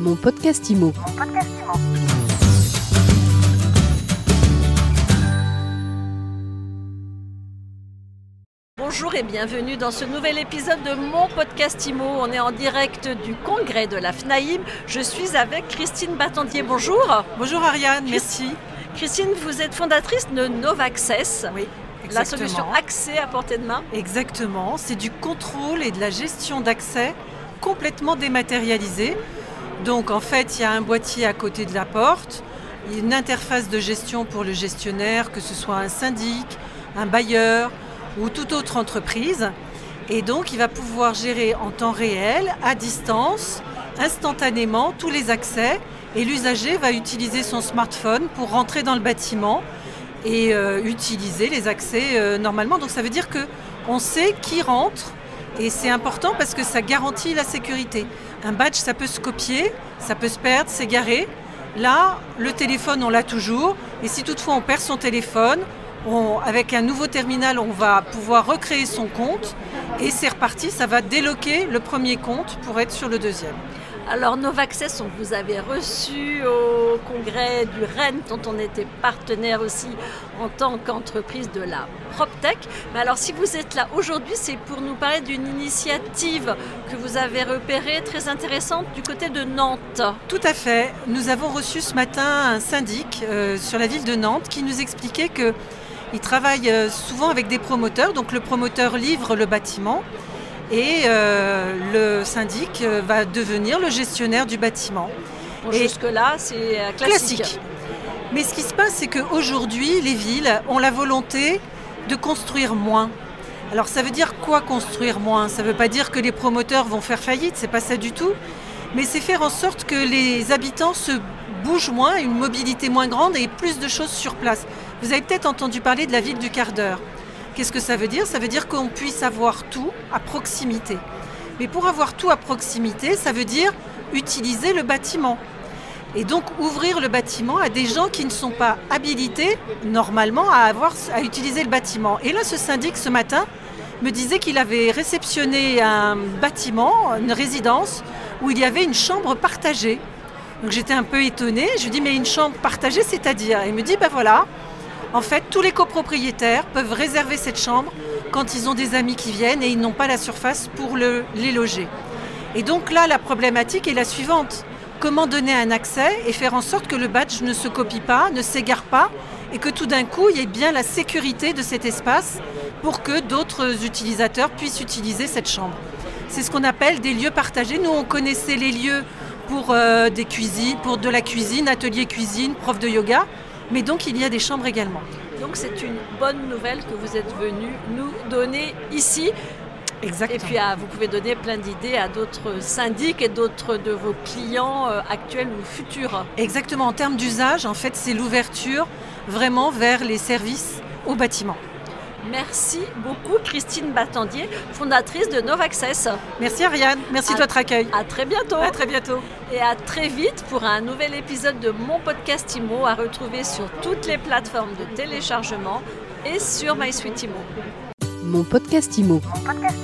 Mon podcast IMO. Bonjour et bienvenue dans ce nouvel épisode de mon podcast IMO. On est en direct du congrès de la FNAIM. Je suis avec Christine Battendier. Bonjour. Bonjour Ariane, merci. Christine, vous êtes fondatrice de Novaccess. Oui, La solution accès à portée de main. Exactement, c'est du contrôle et de la gestion d'accès complètement dématérialisé. Donc en fait, il y a un boîtier à côté de la porte, une interface de gestion pour le gestionnaire, que ce soit un syndic, un bailleur ou toute autre entreprise. Et donc il va pouvoir gérer en temps réel, à distance, instantanément tous les accès. Et l'usager va utiliser son smartphone pour rentrer dans le bâtiment et euh, utiliser les accès euh, normalement. Donc ça veut dire que on sait qui rentre et c'est important parce que ça garantit la sécurité. Un badge, ça peut se copier, ça peut se perdre, s'égarer. Là, le téléphone, on l'a toujours. Et si toutefois on perd son téléphone, on- avec un nouveau terminal, on va pouvoir recréer son compte et c'est reparti. Ça va déloquer le premier compte pour être sur le deuxième. Alors Novaccess, on vous avait reçu au congrès du Rennes, dont on était partenaire aussi en tant qu'entreprise de la PropTech. Mais alors si vous êtes là aujourd'hui, c'est pour nous parler d'une initiative que vous avez repérée très intéressante du côté de Nantes. Tout à fait. Nous avons reçu ce matin un syndic euh, sur la ville de Nantes qui nous expliquait que il travaille euh, souvent avec des promoteurs. Donc le promoteur livre le bâtiment et euh, le syndic euh, va devenir le gestionnaire du bâtiment. Bon, Jusque-là, c'est euh, classique. Classique. Mais ce qui se passe, c'est qu'aujourd'hui, les villes ont la volonté de construire moins. Alors ça veut dire quoi construire moins? Ça ne veut pas dire que les promoteurs vont faire faillite, c'est pas ça du tout. Mais c'est faire en sorte que les habitants se bougent moins, une mobilité moins grande et plus de choses sur place. Vous avez peut-être entendu parler de la ville du quart d'heure. Qu'est-ce que ça veut dire? Ça veut dire qu'on puisse avoir tout à proximité. Mais pour avoir tout à proximité, ça veut dire utiliser le bâtiment. Et donc ouvrir le bâtiment à des gens qui ne sont pas habilités normalement à, avoir, à utiliser le bâtiment. Et là, ce syndic, ce matin, me disait qu'il avait réceptionné un bâtiment, une résidence, où il y avait une chambre partagée. Donc j'étais un peu étonnée. Je lui dis, mais une chambre partagée, c'est-à-dire? Il me dit, ben voilà, en fait, tous les copropriétaires peuvent réserver cette chambre quand ils ont des amis qui viennent et ils n'ont pas la surface pour le- les loger. Et donc là, la problématique est la suivante. Comment donner un accès et faire en sorte que le badge ne se copie pas, ne s'égare pas et que tout d'un coup, il y ait bien la sécurité de cet espace pour que d'autres utilisateurs puissent utiliser cette chambre. C'est ce qu'on appelle des lieux partagés. Nous, on connaissait les lieux pour, euh, des cuisines, pour de la cuisine, atelier cuisine, prof de yoga, mais donc il y a des chambres également. Donc c'est une bonne nouvelle que vous êtes venu nous donner ici. Exactement. Et puis ah, vous pouvez donner plein d'idées à d'autres syndics et d'autres de vos clients euh, actuels ou futurs. Exactement, en termes d'usage, en fait, c'est l'ouverture vraiment vers les services au bâtiment. Merci beaucoup Christine Battendier, fondatrice de Novaccess. Merci Ariane, merci de À- votre accueil. À très bientôt. À très bientôt. Et à très vite pour un nouvel épisode de mon podcast IMO à retrouver sur toutes les plateformes de téléchargement et sur MySuite IMO. Mon podcast IMO. Mon podcast